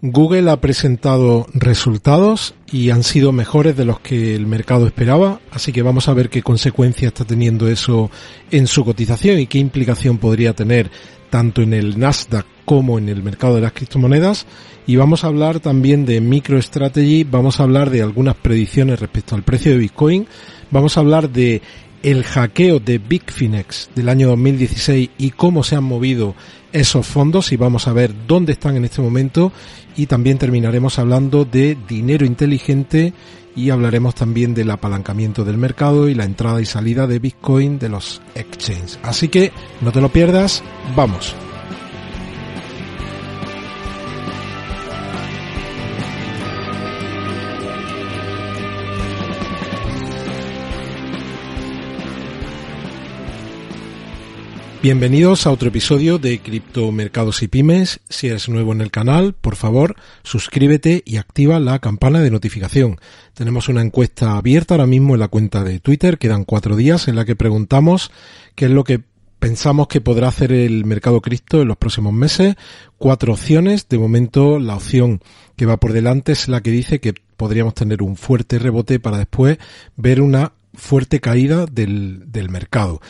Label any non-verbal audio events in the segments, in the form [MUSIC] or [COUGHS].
Google ha presentado resultados y han sido mejores de los que el mercado esperaba, así que vamos a ver qué consecuencia está teniendo eso en su cotización y qué implicación podría tener tanto en el Nasdaq como en el mercado de las criptomonedas. Y vamos a hablar también de MicroStrategy, vamos a hablar de algunas predicciones respecto al precio de Bitcoin, vamos a hablar de el hackeo de Bitfinex del año 2016 y cómo se han movido esos fondos y vamos a ver dónde están en este momento y también terminaremos hablando de dinero inteligente y hablaremos también del apalancamiento del mercado y la entrada y salida de Bitcoin de los exchanges. Así que no te lo pierdas, vamos. Bienvenidos a otro episodio de Criptomercados y Pymes. Si eres nuevo en el canal, por favor, suscríbete y activa la campana de notificación. Tenemos una encuesta abierta ahora mismo en la cuenta de Twitter, quedan cuatro días, en la que preguntamos qué es lo que pensamos que podrá hacer el mercado cripto en los próximos meses. Cuatro opciones. De momento, la opción que va por delante es la que dice que podríamos tener un fuerte rebote para después ver una fuerte caída del, del mercado.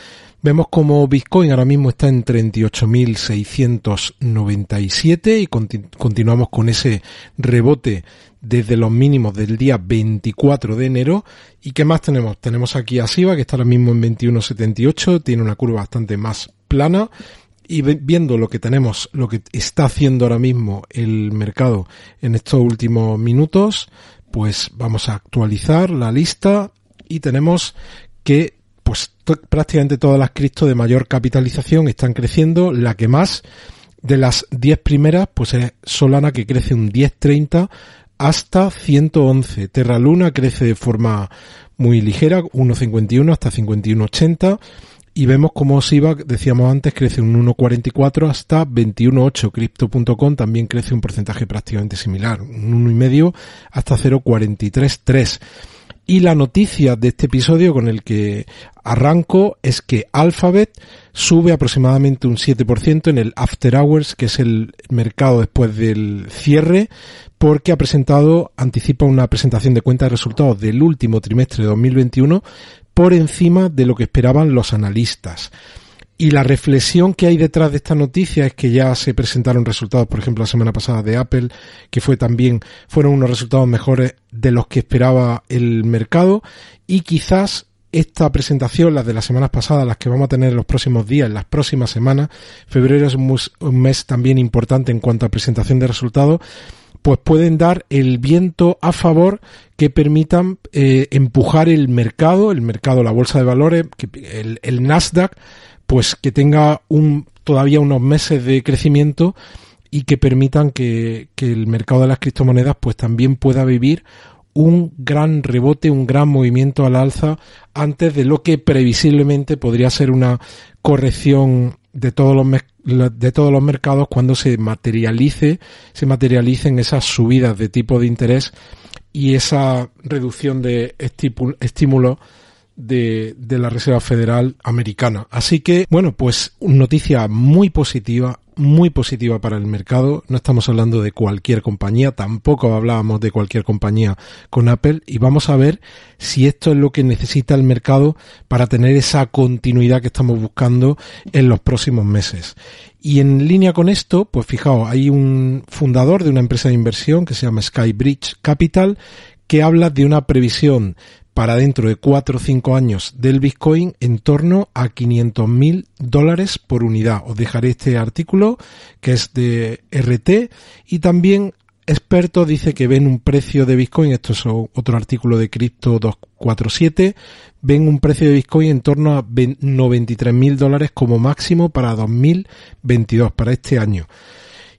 Vemos como Bitcoin ahora mismo está en 38.697 y continuamos con ese rebote desde los mínimos del día 24 de enero. ¿Y qué más tenemos? Tenemos aquí a SIVA que está ahora mismo en 21.78, tiene una curva bastante más plana. Y viendo lo que tenemos, lo que está haciendo ahora mismo el mercado en estos últimos minutos, pues vamos a actualizar la lista y tenemos que prácticamente todas las cripto de mayor capitalización están creciendo. La que más de las 10 primeras, pues es Solana que crece un 10.30 hasta 111. Terra Luna crece de forma muy ligera, 1.51 hasta 51.80. Y vemos como SIVA, decíamos antes, crece un 1.44 hasta 21.8. Crypto.com también crece un porcentaje prácticamente similar, un 1.5 hasta 0.43.3. Y la noticia de este episodio con el que arranco es que Alphabet sube aproximadamente un 7% en el After Hours, que es el mercado después del cierre, porque ha presentado, anticipa una presentación de cuentas de resultados del último trimestre de 2021 por encima de lo que esperaban los analistas. Y la reflexión que hay detrás de esta noticia es que ya se presentaron resultados, por ejemplo, la semana pasada de Apple, que fue también, fueron unos resultados mejores de los que esperaba el mercado. Y quizás esta presentación, las de las semanas pasadas, las que vamos a tener en los próximos días, en las próximas semanas, febrero es un mes también importante en cuanto a presentación de resultados, pues pueden dar el viento a favor que permitan eh, empujar el mercado, el mercado, la bolsa de valores, el, el Nasdaq, pues que tenga un, todavía unos meses de crecimiento y que permitan que, que el mercado de las criptomonedas pues también pueda vivir un gran rebote, un gran movimiento al alza antes de lo que previsiblemente podría ser una corrección de todos los de todos los mercados cuando se materialice se materialicen esas subidas de tipo de interés y esa reducción de estímulos de, la Reserva Federal Americana. Así que, bueno, pues noticia muy positiva, muy positiva para el mercado. No estamos hablando de cualquier compañía, tampoco hablábamos de cualquier compañía con Apple y vamos a ver si esto es lo que necesita el mercado para tener esa continuidad que estamos buscando en los próximos meses. Y en línea con esto, pues fijaos, hay un fundador de una empresa de inversión que se llama Skybridge Capital que habla de una previsión para dentro de 4 o 5 años del Bitcoin en torno a 500 mil dólares por unidad. Os dejaré este artículo que es de RT y también expertos dice que ven un precio de Bitcoin, esto es otro artículo de Crypto 247, ven un precio de Bitcoin en torno a 93 mil dólares como máximo para 2022, para este año.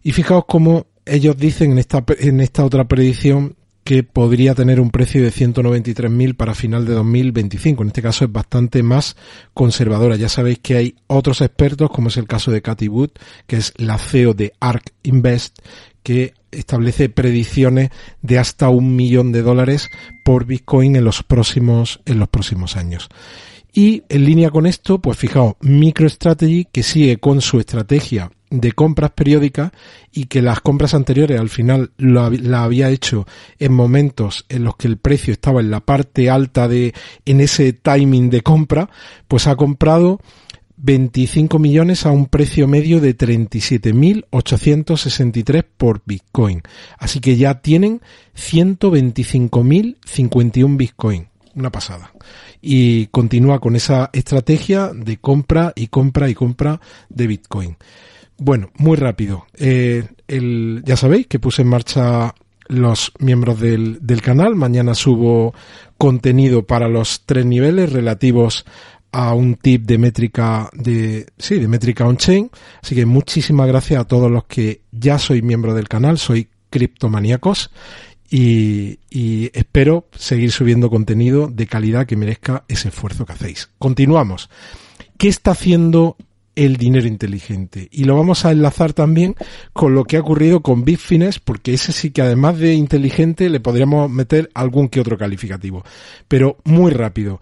Y fijaos cómo ellos dicen en esta, en esta otra predicción que podría tener un precio de 193.000 para final de 2025. En este caso es bastante más conservadora. Ya sabéis que hay otros expertos, como es el caso de Cathy Wood, que es la CEO de ARK Invest, que establece predicciones de hasta un millón de dólares por Bitcoin en los próximos, en los próximos años. Y en línea con esto, pues fijaos, MicroStrategy que sigue con su estrategia de compras periódicas y que las compras anteriores al final la había hecho en momentos en los que el precio estaba en la parte alta de en ese timing de compra, pues ha comprado 25 millones a un precio medio de 37.863 por Bitcoin. Así que ya tienen 125.051 Bitcoin. Una pasada. Y continúa con esa estrategia de compra y compra y compra de Bitcoin. Bueno, muy rápido. Eh, el, ya sabéis que puse en marcha los miembros del, del canal. Mañana subo contenido para los tres niveles relativos a un tip de métrica de, sí, de métrica on-chain. Así que muchísimas gracias a todos los que ya sois miembro del canal, soy criptomaníacos y, y espero seguir subiendo contenido de calidad que merezca ese esfuerzo que hacéis. Continuamos. ¿Qué está haciendo el dinero inteligente. Y lo vamos a enlazar también con lo que ha ocurrido con Bitfinex, porque ese sí que además de inteligente le podríamos meter algún que otro calificativo. Pero muy rápido.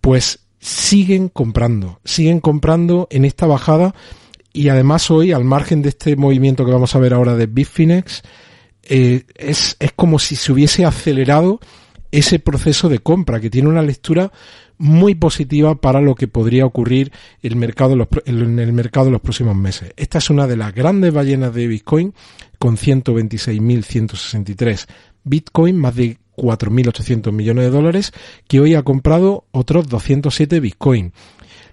Pues siguen comprando, siguen comprando en esta bajada y además hoy, al margen de este movimiento que vamos a ver ahora de Bitfinex, eh, es, es como si se hubiese acelerado ese proceso de compra, que tiene una lectura muy positiva para lo que podría ocurrir el mercado en el mercado en los próximos meses. Esta es una de las grandes ballenas de Bitcoin, con 126.163 Bitcoin, más de 4.800 millones de dólares, que hoy ha comprado otros 207 Bitcoin.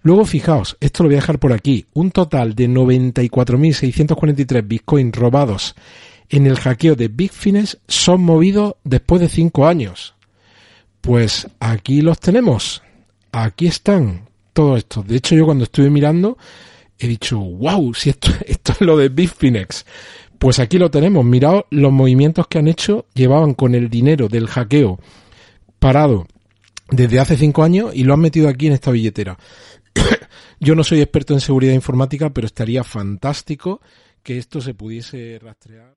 Luego fijaos, esto lo voy a dejar por aquí, un total de 94.643 Bitcoin robados en el hackeo de Bitfinex son movidos después de 5 años. Pues aquí los tenemos, aquí están todos estos. De hecho yo cuando estuve mirando he dicho, wow, si esto, [LAUGHS] esto es lo de Bitfinex. Pues aquí lo tenemos. Mirad los movimientos que han hecho. Llevaban con el dinero del hackeo parado desde hace cinco años y lo han metido aquí en esta billetera. [COUGHS] Yo no soy experto en seguridad informática, pero estaría fantástico que esto se pudiese rastrear.